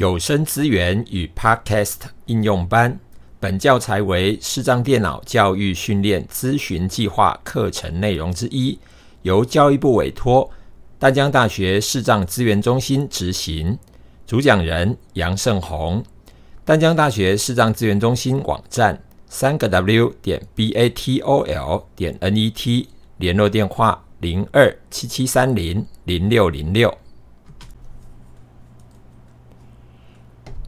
有声资源与 Podcast 应用班。本教材为视障电脑教育训练咨询计划课程内容之一，由教育部委托淡江大学视障资源中心执行。主讲人杨胜宏。淡江大学视障资源中心网站：三个 W 点 B A T O L 点 N E T。联络电话：零二七七三零零六零六。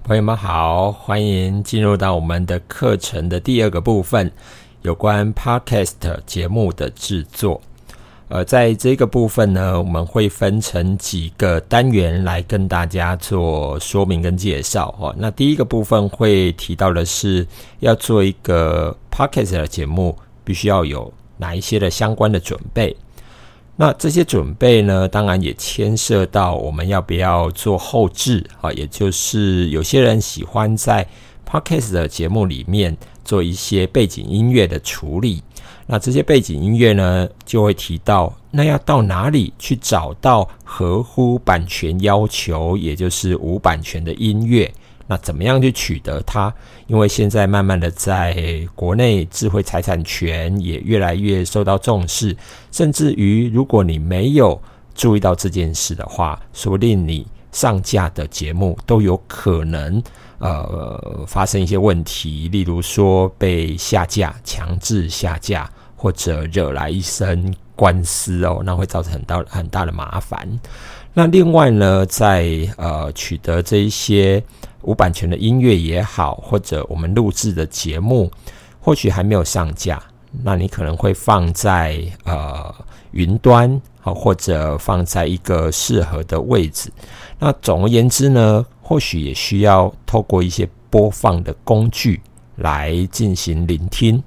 朋友们好，欢迎进入到我们的课程的第二个部分，有关 Podcast 节目的制作。呃，在这个部分呢，我们会分成几个单元来跟大家做说明跟介绍哦。那第一个部分会提到的是，要做一个 Podcast 的节目，必须要有哪一些的相关的准备。那这些准备呢，当然也牵涉到我们要不要做后置啊，也就是有些人喜欢在 podcast 的节目里面做一些背景音乐的处理。那这些背景音乐呢，就会提到，那要到哪里去找到合乎版权要求，也就是无版权的音乐？那怎么样去取得它？因为现在慢慢的在国内，智慧财产权也越来越受到重视，甚至于如果你没有注意到这件事的话，说不定你上架的节目都有可能呃发生一些问题，例如说被下架、强制下架，或者惹来一身官司哦，那会造成很大很大的麻烦。那另外呢，在呃取得这一些。无版权的音乐也好，或者我们录制的节目，或许还没有上架，那你可能会放在呃云端，好，或者放在一个适合的位置。那总而言之呢，或许也需要透过一些播放的工具来进行聆听。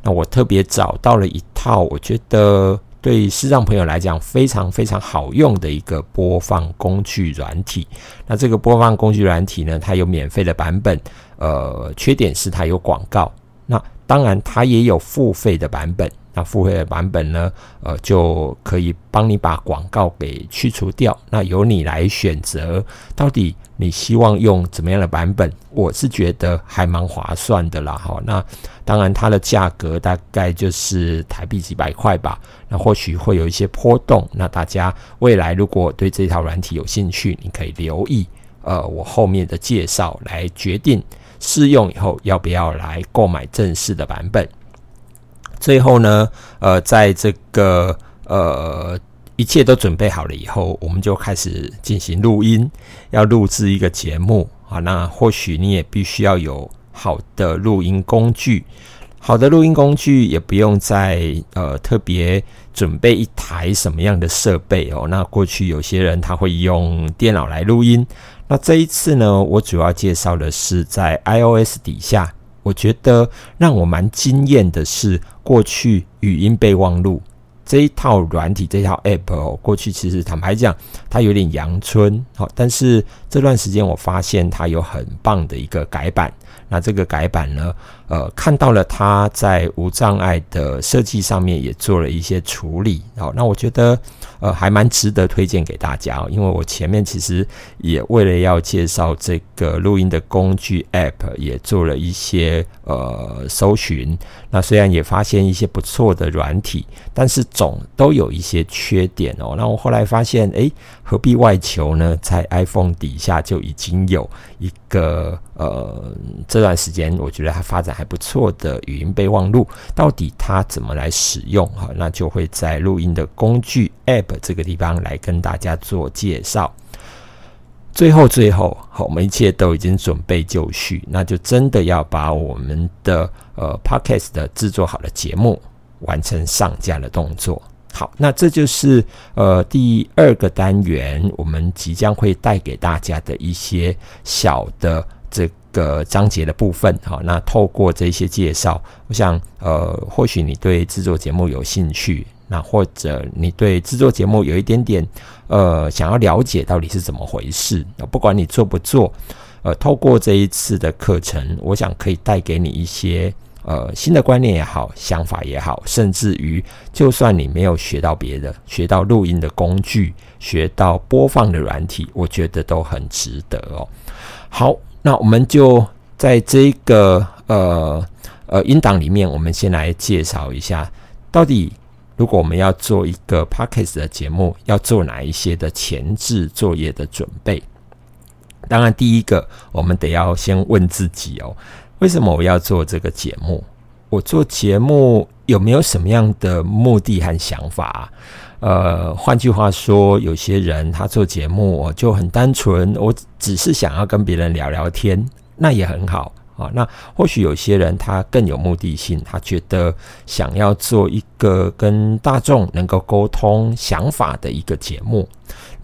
那我特别找到了一套，我觉得。对西藏朋友来讲，非常非常好用的一个播放工具软体。那这个播放工具软体呢，它有免费的版本，呃，缺点是它有广告。那当然，它也有付费的版本。那付费的版本呢，呃，就可以帮你把广告给去除掉。那由你来选择，到底你希望用怎么样的版本？我是觉得还蛮划算的啦，哈。那当然，它的价格大概就是台币几百块吧。那或许会有一些波动。那大家未来如果对这套软体有兴趣，你可以留意，呃，我后面的介绍来决定试用以后要不要来购买正式的版本。最后呢，呃，在这个呃一切都准备好了以后，我们就开始进行录音，要录制一个节目啊。那或许你也必须要有好的录音工具，好的录音工具也不用再呃特别准备一台什么样的设备哦。那过去有些人他会用电脑来录音，那这一次呢，我主要介绍的是在 iOS 底下。我觉得让我蛮惊艳的是，过去语音备忘录这一套软体，这套 App 哦，过去其实坦白讲，它有点阳春，好，但是这段时间我发现它有很棒的一个改版。那这个改版呢？呃，看到了它在无障碍的设计上面也做了一些处理，好，那我觉得呃还蛮值得推荐给大家，因为我前面其实也为了要介绍这个录音的工具 App，也做了一些呃搜寻。那虽然也发现一些不错的软体，但是总都有一些缺点哦。那我后来发现，诶，何必外求呢？在 iPhone 底下就已经有一个呃这段时间，我觉得它发展。还不错的语音备忘录，到底它怎么来使用？哈，那就会在录音的工具 App 这个地方来跟大家做介绍。最后，最后，好，我们一切都已经准备就绪，那就真的要把我们的呃 Podcast 的制作好的节目完成上架的动作。好，那这就是呃第二个单元，我们即将会带给大家的一些小的这。个章节的部分，好，那透过这些介绍，我想，呃，或许你对制作节目有兴趣，那或者你对制作节目有一点点，呃，想要了解到底是怎么回事，不管你做不做，呃，透过这一次的课程，我想可以带给你一些。呃新的观念也好，想法也好，甚至于就算你没有学到别的，学到录音的工具，学到播放的软体，我觉得都很值得哦。好，那我们就在这个呃呃音档里面，我们先来介绍一下，到底如果我们要做一个 podcast 的节目，要做哪一些的前置作业的准备。当然，第一个我们得要先问自己哦，为什么我要做这个节目？我做节目有没有什么样的目的和想法？呃，换句话说，有些人他做节目就很单纯，我只是想要跟别人聊聊天，那也很好啊。那或许有些人他更有目的性，他觉得想要做一个跟大众能够沟通想法的一个节目，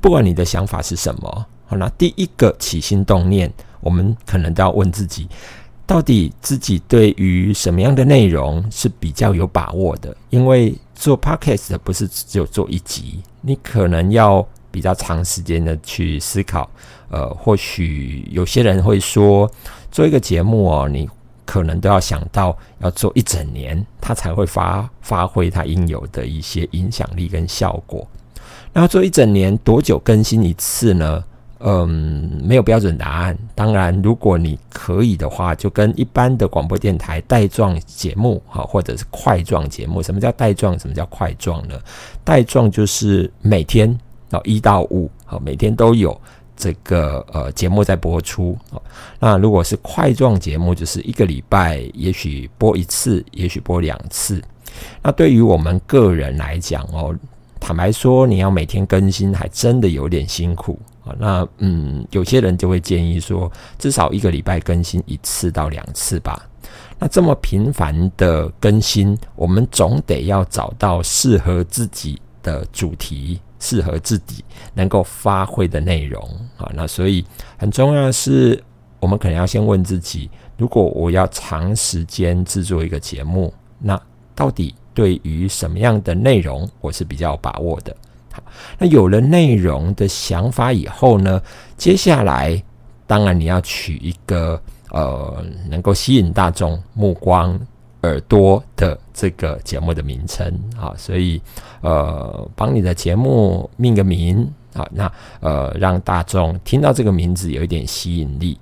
不管你的想法是什么。好，那第一个起心动念，我们可能都要问自己，到底自己对于什么样的内容是比较有把握的？因为做 podcast 不是只有做一集，你可能要比较长时间的去思考。呃，或许有些人会说，做一个节目哦，你可能都要想到要做一整年，它才会发发挥它应有的一些影响力跟效果。那做一整年，多久更新一次呢？嗯，没有标准答案。当然，如果你可以的话，就跟一般的广播电台带状节目哈，或者是块状节目。什么叫带状？什么叫块状呢？带状就是每天哦一到五好，每天都有这个呃节目在播出。那如果是块状节目，就是一个礼拜也许播一次，也许播两次。那对于我们个人来讲哦，坦白说，你要每天更新，还真的有点辛苦。啊，那嗯，有些人就会建议说，至少一个礼拜更新一次到两次吧。那这么频繁的更新，我们总得要找到适合自己的主题，适合自己能够发挥的内容啊。那所以很重要的是，我们可能要先问自己：如果我要长时间制作一个节目，那到底对于什么样的内容我是比较把握的？那有了内容的想法以后呢？接下来当然你要取一个呃能够吸引大众目光耳朵的这个节目的名称啊，所以呃帮你的节目命个名啊，那呃让大众听到这个名字有一点吸引力。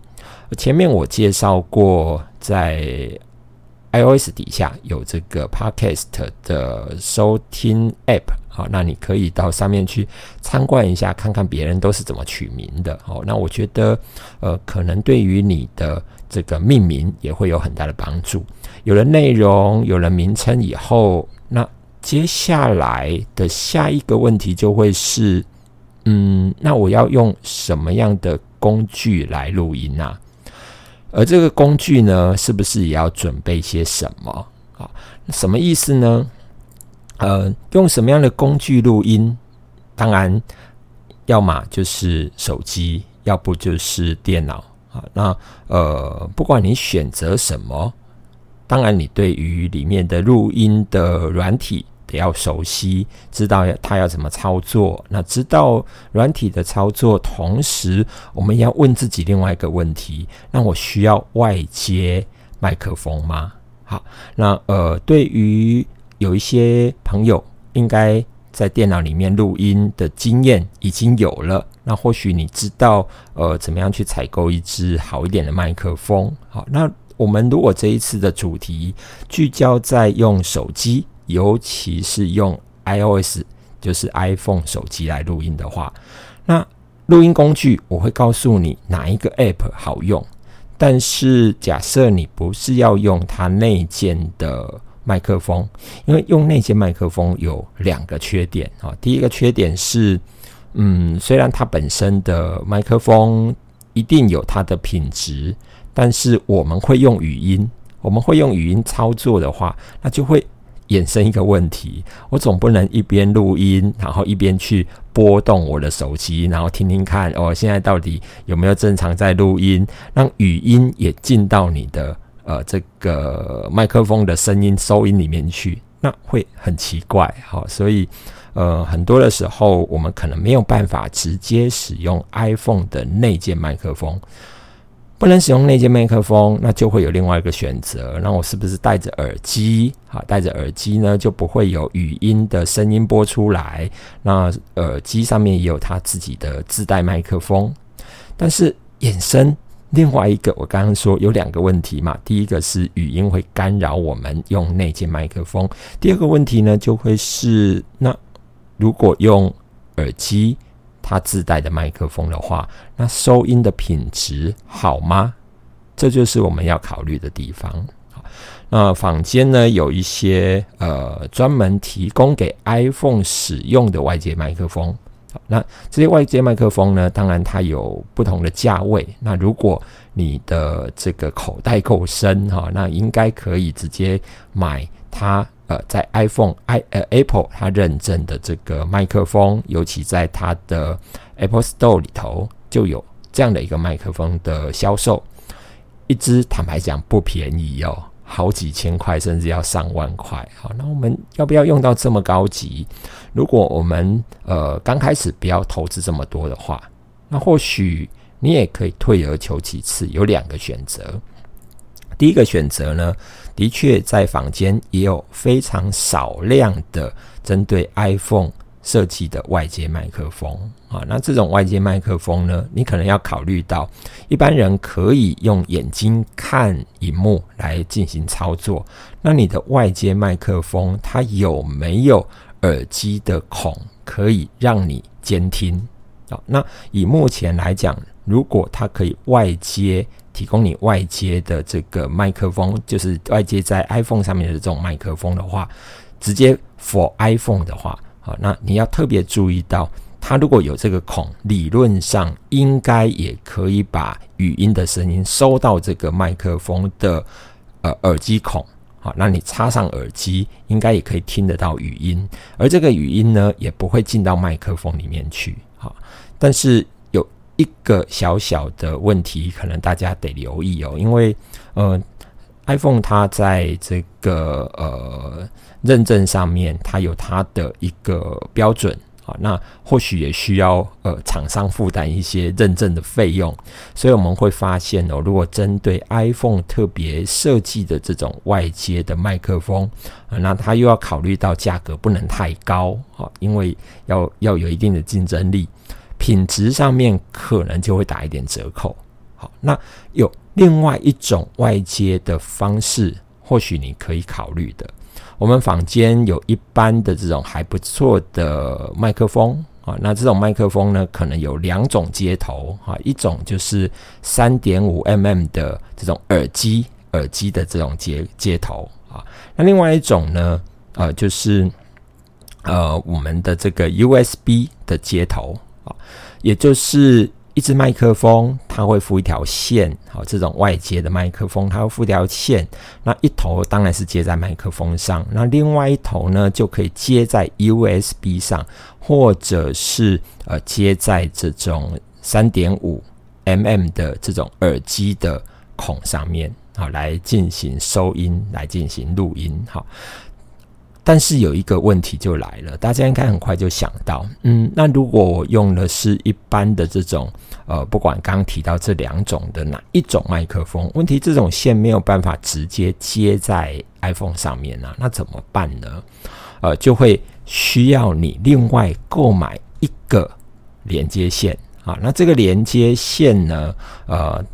前面我介绍过在。iOS 底下有这个 Podcast 的收听 App，好，那你可以到上面去参观一下，看看别人都是怎么取名的。好，那我觉得，呃，可能对于你的这个命名也会有很大的帮助。有了内容，有了名称以后，那接下来的下一个问题就会是，嗯，那我要用什么样的工具来录音啊？而这个工具呢，是不是也要准备些什么啊？什么意思呢？呃，用什么样的工具录音？当然，要么就是手机，要不就是电脑啊。那呃，不管你选择什么，当然你对于里面的录音的软体。也要熟悉，知道它要怎么操作。那知道软体的操作，同时我们要问自己另外一个问题：那我需要外接麦克风吗？好，那呃，对于有一些朋友，应该在电脑里面录音的经验已经有了。那或许你知道，呃，怎么样去采购一支好一点的麦克风？好，那我们如果这一次的主题聚焦在用手机。尤其是用 iOS，就是 iPhone 手机来录音的话，那录音工具我会告诉你哪一个 App 好用。但是假设你不是要用它内建的麦克风，因为用那些麦克风有两个缺点啊。第一个缺点是，嗯，虽然它本身的麦克风一定有它的品质，但是我们会用语音，我们会用语音操作的话，那就会。衍生一个问题，我总不能一边录音，然后一边去拨动我的手机，然后听听看，哦，现在到底有没有正常在录音，让语音也进到你的呃这个麦克风的声音收音里面去，那会很奇怪，好，所以呃很多的时候，我们可能没有办法直接使用 iPhone 的内建麦克风。不能使用内建麦克风，那就会有另外一个选择。那我是不是戴着耳机？好，戴着耳机呢，就不会有语音的声音播出来。那耳机上面也有它自己的自带麦克风，但是衍生另外一个，我刚刚说有两个问题嘛。第一个是语音会干扰我们用内接麦克风，第二个问题呢，就会是那如果用耳机。它自带的麦克风的话，那收音的品质好吗？这就是我们要考虑的地方。那坊间呢有一些呃专门提供给 iPhone 使用的外接麦克风。那这些外接麦克风呢，当然它有不同的价位。那如果你的这个口袋够深哈，那应该可以直接买它。呃，在 iPhone i 呃 Apple 它认证的这个麦克风，尤其在它的 Apple Store 里头就有这样的一个麦克风的销售，一支坦白讲不便宜哦，好几千块甚至要上万块。好，那我们要不要用到这么高级？如果我们呃刚开始不要投资这么多的话，那或许你也可以退而求其次，有两个选择。第一个选择呢？的确，在坊间也有非常少量的针对 iPhone 设计的外接麦克风啊。那这种外接麦克风呢，你可能要考虑到，一般人可以用眼睛看荧幕来进行操作。那你的外接麦克风，它有没有耳机的孔可以让你监听啊？那以目前来讲，如果它可以外接。提供你外接的这个麦克风，就是外接在 iPhone 上面的这种麦克风的话，直接 for iPhone 的话，好，那你要特别注意到，它如果有这个孔，理论上应该也可以把语音的声音收到这个麦克风的呃耳机孔，好，那你插上耳机，应该也可以听得到语音，而这个语音呢，也不会进到麦克风里面去，好，但是有。一个小小的问题，可能大家得留意哦，因为呃，iPhone 它在这个呃认证上面，它有它的一个标准啊，那或许也需要呃厂商负担一些认证的费用，所以我们会发现哦，如果针对 iPhone 特别设计的这种外接的麦克风啊，那它又要考虑到价格不能太高啊，因为要要有一定的竞争力。品质上面可能就会打一点折扣。好，那有另外一种外接的方式，或许你可以考虑的。我们坊间有一般的这种还不错的麦克风啊，那这种麦克风呢，可能有两种接头啊，一种就是三点五 mm 的这种耳机耳机的这种接接头啊，那另外一种呢，呃，就是呃我们的这个 USB 的接头。啊，也就是一支麦克风，它会附一条线，好，这种外接的麦克风，它会附条线，那一头当然是接在麦克风上，那另外一头呢，就可以接在 USB 上，或者是呃接在这种三点五 mm 的这种耳机的孔上面，好，来进行收音，来进行录音，好。但是有一个问题就来了，大家应该很快就想到，嗯，那如果我用的是一般的这种，呃，不管刚提到这两种的哪一种麦克风，问题这种线没有办法直接接在 iPhone 上面呢，那怎么办呢？呃，就会需要你另外购买一个连接线啊，那这个连接线呢，呃，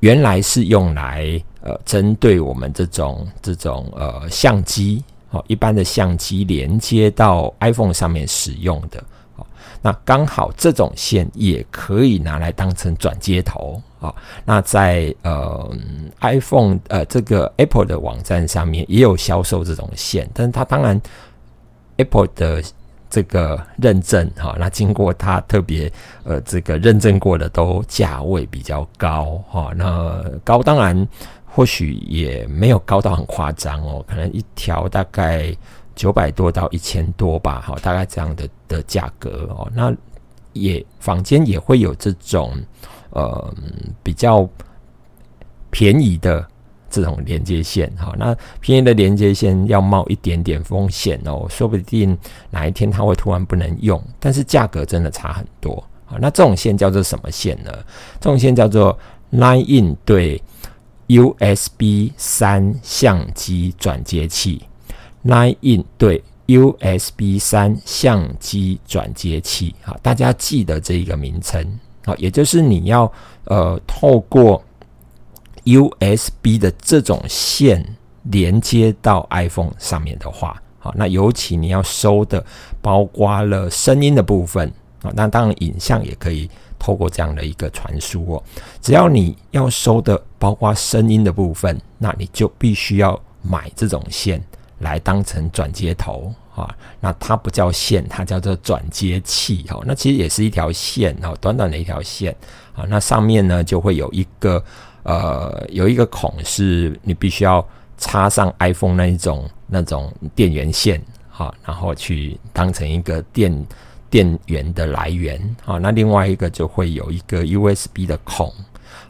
原来是用来呃针对我们这种这种呃相机。哦，一般的相机连接到 iPhone 上面使用的，那刚好这种线也可以拿来当成转接头，啊，那在呃 iPhone 呃这个 Apple 的网站上面也有销售这种线，但是它当然 Apple 的这个认证，哈，那经过它特别呃这个认证过的都价位比较高，哈，那高当然。或许也没有高到很夸张哦，可能一条大概九百多到一千多吧，好，大概这样的的价格哦。那也坊间也会有这种呃比较便宜的这种连接线，哈，那便宜的连接线要冒一点点风险哦，说不定哪一天它会突然不能用，但是价格真的差很多。好，那这种线叫做什么线呢？这种线叫做 Line In 对 USB 三相机转接器，Line In 对 USB 三相机转接器。好，大家记得这一个名称。好，也就是你要呃透过 USB 的这种线连接到 iPhone 上面的话，好，那尤其你要收的包括了声音的部分啊，那当然影像也可以。透过这样的一个传输哦，只要你要收的包括声音的部分，那你就必须要买这种线来当成转接头啊。那它不叫线，它叫做转接器哦。那其实也是一条线哦，短短的一条线啊。那上面呢就会有一个呃有一个孔，是你必须要插上 iPhone 那一种那种电源线哈，然后去当成一个电。电源的来源啊，那另外一个就会有一个 USB 的孔。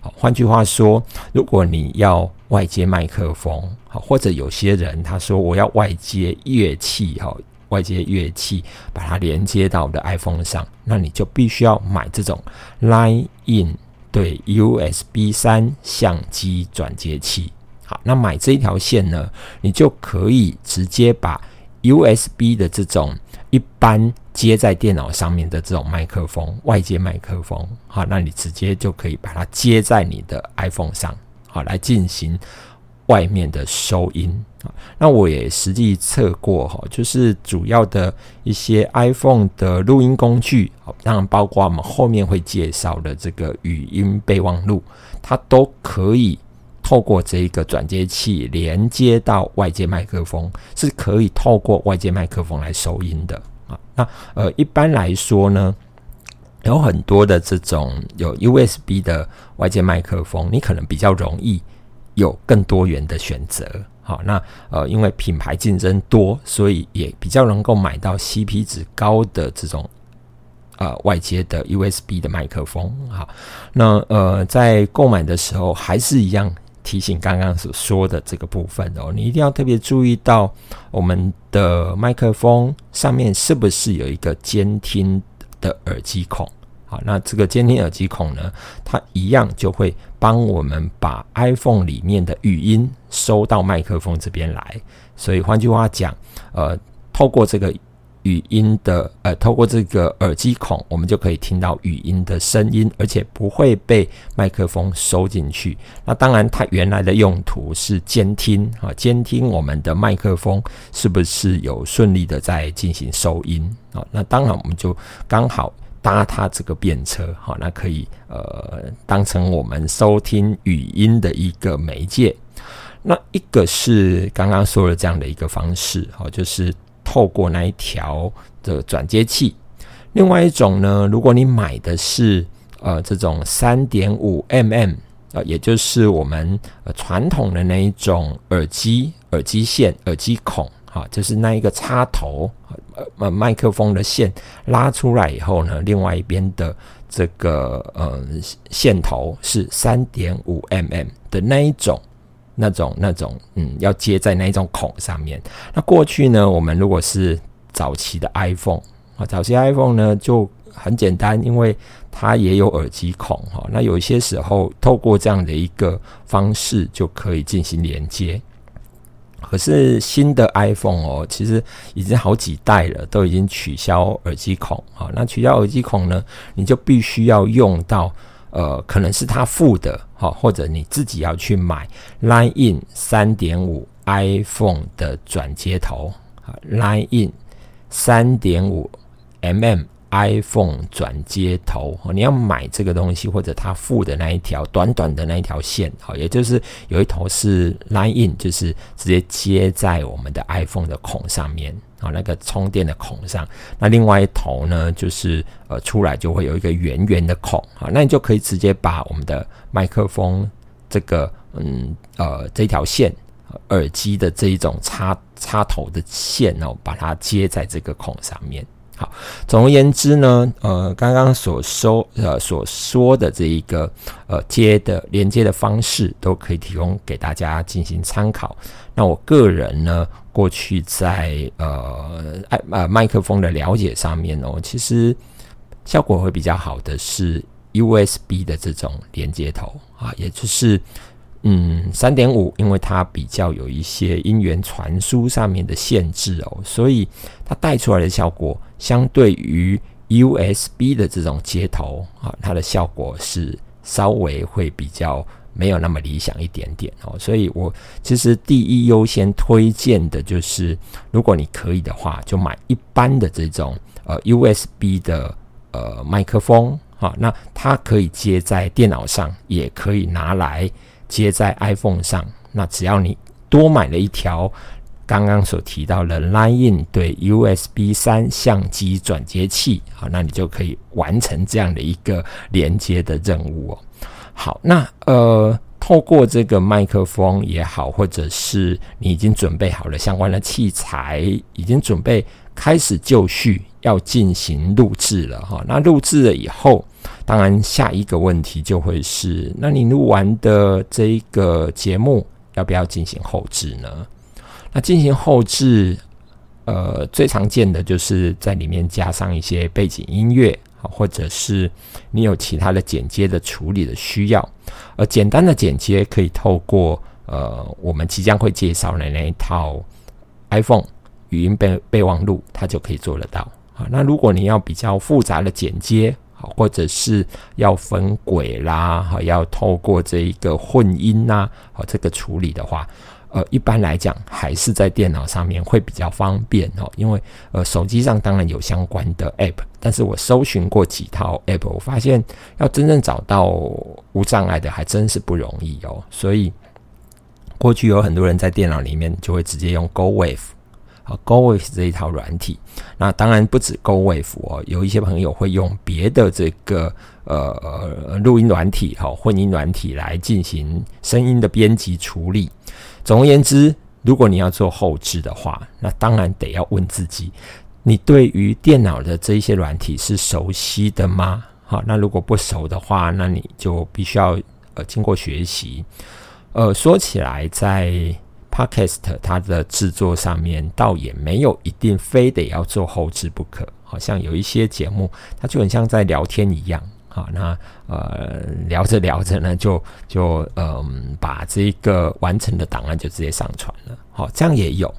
好，换句话说，如果你要外接麦克风，好，或者有些人他说我要外接乐器，哈，外接乐器把它连接到我的 iPhone 上，那你就必须要买这种 Line In 对 USB 三相机转接器。好，那买这一条线呢，你就可以直接把 USB 的这种一般。接在电脑上面的这种麦克风，外接麦克风，好，那你直接就可以把它接在你的 iPhone 上，好，来进行外面的收音。那我也实际测过哈，就是主要的一些 iPhone 的录音工具，当然包括我们后面会介绍的这个语音备忘录，它都可以透过这一个转接器连接到外接麦克风，是可以透过外接麦克风来收音的。啊那呃，一般来说呢，有很多的这种有 USB 的外接麦克风，你可能比较容易有更多元的选择。好，那呃，因为品牌竞争多，所以也比较能够买到 CP 值高的这种呃外接的 USB 的麦克风。好，那呃，在购买的时候还是一样。提醒刚刚所说的这个部分哦，你一定要特别注意到我们的麦克风上面是不是有一个监听的耳机孔？好，那这个监听耳机孔呢，它一样就会帮我们把 iPhone 里面的语音收到麦克风这边来。所以换句话讲，呃，透过这个。语音的呃，透过这个耳机孔，我们就可以听到语音的声音，而且不会被麦克风收进去。那当然，它原来的用途是监听啊，监听我们的麦克风是不是有顺利的在进行收音啊？那当然，我们就刚好搭它这个便车，好，那可以呃当成我们收听语音的一个媒介。那一个是刚刚说的这样的一个方式，好，就是。透过那一条的转接器，另外一种呢，如果你买的是呃这种三点五 mm 呃，也就是我们呃传统的那一种耳机耳机线耳机孔，哈，就是那一个插头呃麦克风的线拉出来以后呢，另外一边的这个呃线头是三点五 mm 的那一种。那种那种嗯，要接在那一种孔上面。那过去呢，我们如果是早期的 iPhone 啊，早期 iPhone 呢就很简单，因为它也有耳机孔哈。那有一些时候透过这样的一个方式就可以进行连接。可是新的 iPhone 哦，其实已经好几代了，都已经取消耳机孔啊。那取消耳机孔呢，你就必须要用到。呃，可能是他付的，好，或者你自己要去买 Line In 三点五 iPhone 的转接头，啊，Line In 三点五 mm iPhone 转接头，你要买这个东西，或者他付的那一条短短的那一条线，好，也就是有一头是 Line In，就是直接接在我们的 iPhone 的孔上面。啊，那个充电的孔上，那另外一头呢，就是呃出来就会有一个圆圆的孔啊，那你就可以直接把我们的麦克风这个嗯呃这条线耳机的这一种插插头的线哦，把它接在这个孔上面。好，总而言之呢，呃，刚刚所说呃所说的这一个呃接的连接的方式，都可以提供给大家进行参考。那我个人呢，过去在呃麦呃麦克风的了解上面哦，其实效果会比较好的是 USB 的这种连接头啊，也就是嗯三点五，因为它比较有一些音源传输上面的限制哦，所以它带出来的效果相对于 USB 的这种接头啊，它的效果是稍微会比较。没有那么理想一点点哦，所以我其实第一优先推荐的就是，如果你可以的话，就买一般的这种呃 USB 的呃麦克风啊，那它可以接在电脑上，也可以拿来接在 iPhone 上。那只要你多买了一条刚刚所提到的 Line-in 对 USB 三相机转接器，好，那你就可以完成这样的一个连接的任务哦。好，那呃，透过这个麦克风也好，或者是你已经准备好了相关的器材，已经准备开始就绪，要进行录制了哈。那录制了以后，当然下一个问题就会是，那你录完的这一个节目要不要进行后置呢？那进行后置，呃，最常见的就是在里面加上一些背景音乐。或者是你有其他的剪接的处理的需要，而简单的剪接可以透过呃我们即将会介绍的那一套 iPhone 语音备备忘录，它就可以做得到。啊，那如果你要比较复杂的剪接，好，或者是要分轨啦，好，要透过这一个混音呐，好，这个处理的话。呃，一般来讲还是在电脑上面会比较方便哦，因为呃手机上当然有相关的 App，但是我搜寻过几套 App，我发现要真正找到无障碍的还真是不容易哦。所以过去有很多人在电脑里面就会直接用 Go Wave 啊 Go Wave 这一套软体，那当然不止 Go Wave 哦，有一些朋友会用别的这个呃录音软体哈混音软体来进行声音的编辑处理。总而言之，如果你要做后置的话，那当然得要问自己：你对于电脑的这一些软体是熟悉的吗？好，那如果不熟的话，那你就必须要呃经过学习。呃，说起来，在 Podcast 它的制作上面，倒也没有一定非得要做后置不可。好像有一些节目，它就很像在聊天一样。好，那呃聊着聊着呢，就就嗯把这个完成的档案就直接上传了。好，这样也有。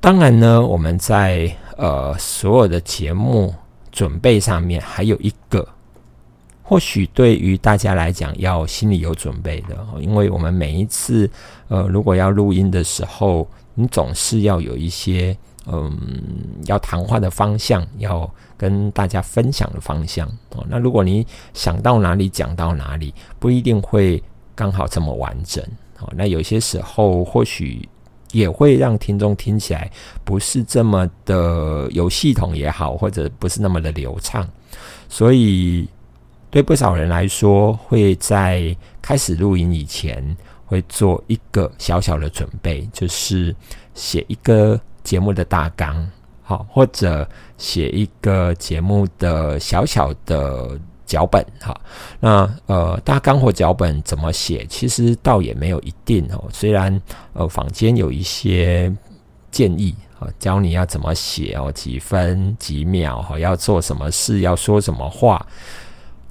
当然呢，我们在呃所有的节目准备上面，还有一个或许对于大家来讲要心里有准备的，因为我们每一次呃如果要录音的时候，你总是要有一些。嗯，要谈话的方向，要跟大家分享的方向哦。那如果你想到哪里讲到哪里，不一定会刚好这么完整哦。那有些时候或许也会让听众听起来不是这么的有系统也好，或者不是那么的流畅。所以对不少人来说，会在开始录音以前会做一个小小的准备，就是写一个。节目的大纲，好，或者写一个节目的小小的脚本，哈，那呃，大纲或脚本怎么写，其实倒也没有一定哦。虽然呃，坊间有一些建议啊，教你要怎么写哦，几分几秒哈，要做什么事，要说什么话，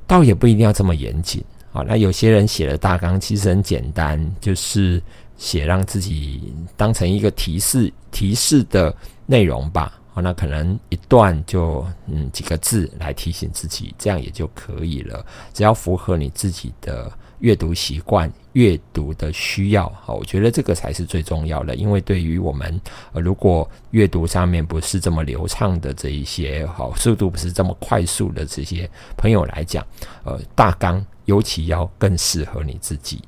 倒也不一定要这么严谨啊。那有些人写的大纲其实很简单，就是。写让自己当成一个提示提示的内容吧，好，那可能一段就嗯几个字来提醒自己，这样也就可以了。只要符合你自己的阅读习惯、阅读的需要，好，我觉得这个才是最重要的。因为对于我们呃，如果阅读上面不是这么流畅的这一些，好，速度不是这么快速的这些朋友来讲，呃，大纲尤其要更适合你自己。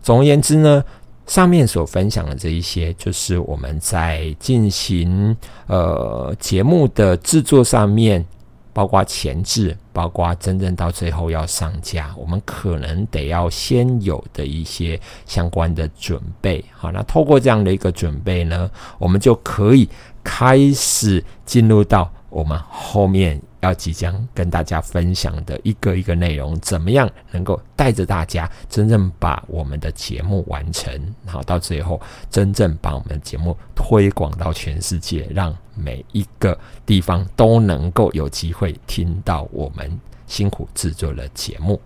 总而言之呢。上面所分享的这一些，就是我们在进行呃节目的制作上面，包括前置，包括真正到最后要上架，我们可能得要先有的一些相关的准备。好，那透过这样的一个准备呢，我们就可以开始进入到我们后面。要即将跟大家分享的一个一个内容，怎么样能够带着大家真正把我们的节目完成，好到最后真正把我们的节目推广到全世界，让每一个地方都能够有机会听到我们辛苦制作的节目。